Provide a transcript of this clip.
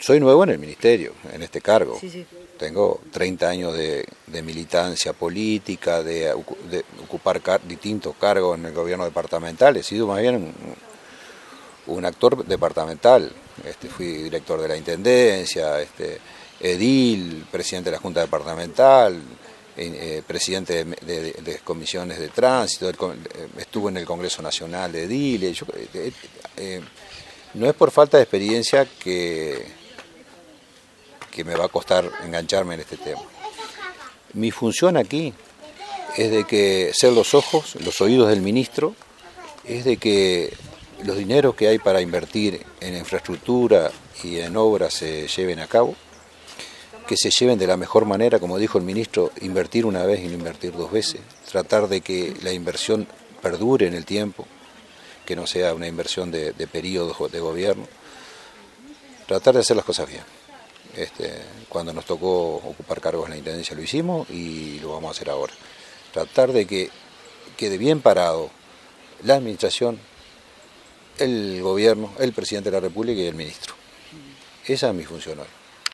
soy nuevo en el ministerio, en este cargo. Tengo 30 años de, militancia política, de, ocupar distintos cargos en el gobierno departamental. He sido más bien un, actor departamental. Este, fui director de la Intendencia, este, edil, presidente de la Junta Departamental, eh, presidente de, comisiones de tránsito, eh, estuve en el Congreso Nacional de edil. Eh, no es por falta de experiencia que, que me va a costar engancharme en este tema. Mi función aquí es de que ser los ojos, los oídos del ministro, es de que los dineros que hay para invertir en infraestructura y en obras se lleven a cabo, que se lleven de la mejor manera, como dijo el ministro, invertir una vez y no invertir dos veces, tratar de que la inversión perdure en el tiempo, que no sea una inversión de, de de gobierno, tratar de hacer las cosas bien. Este, cuando nos tocó ocupar cargos en la Intendencia lo hicimos y lo vamos a hacer ahora. Tratar de que quede bien parado la administración, el gobierno, el presidente de la República y el ministro. Esa es mi función hoy.